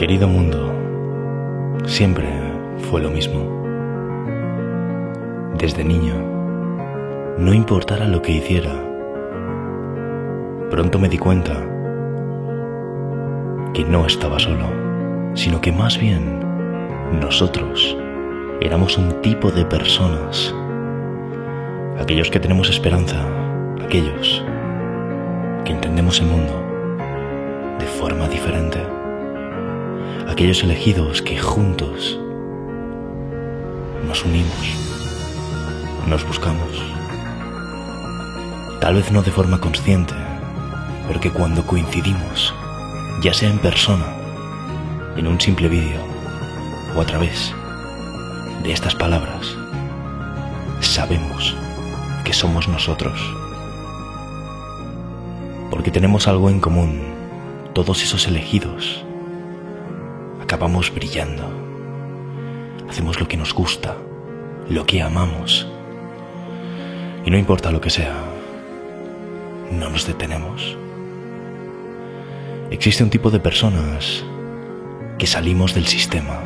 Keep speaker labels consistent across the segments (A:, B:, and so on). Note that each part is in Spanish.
A: Querido mundo, siempre fue lo mismo. Desde niño, no importara lo que hiciera, pronto me di cuenta que no estaba solo, sino que más bien nosotros éramos un tipo de personas, aquellos que tenemos esperanza, aquellos que entendemos el mundo de forma diferente aquellos elegidos que juntos nos unimos, nos buscamos. Tal vez no de forma consciente, pero que cuando coincidimos, ya sea en persona, en un simple vídeo o a través de estas palabras, sabemos que somos nosotros. Porque tenemos algo en común, todos esos elegidos acabamos brillando. Hacemos lo que nos gusta, lo que amamos. Y no importa lo que sea, no nos detenemos. Existe un tipo de personas que salimos del sistema,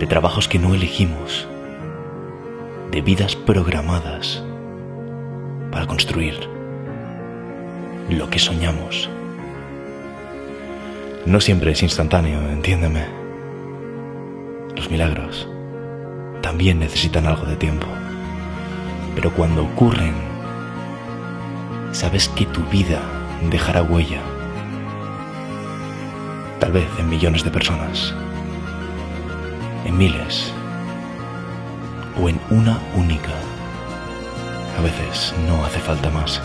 A: de trabajos que no elegimos, de vidas programadas para construir lo que soñamos. No siempre es instantáneo, entiéndeme. Los milagros también necesitan algo de tiempo. Pero cuando ocurren, sabes que tu vida dejará huella. Tal vez en millones de personas, en miles o en una única. A veces no hace falta más.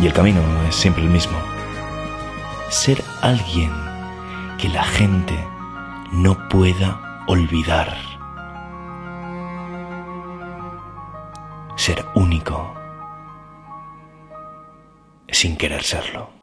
A: Y el camino es siempre el mismo ser alguien que la gente no pueda olvidar. Ser único sin querer serlo.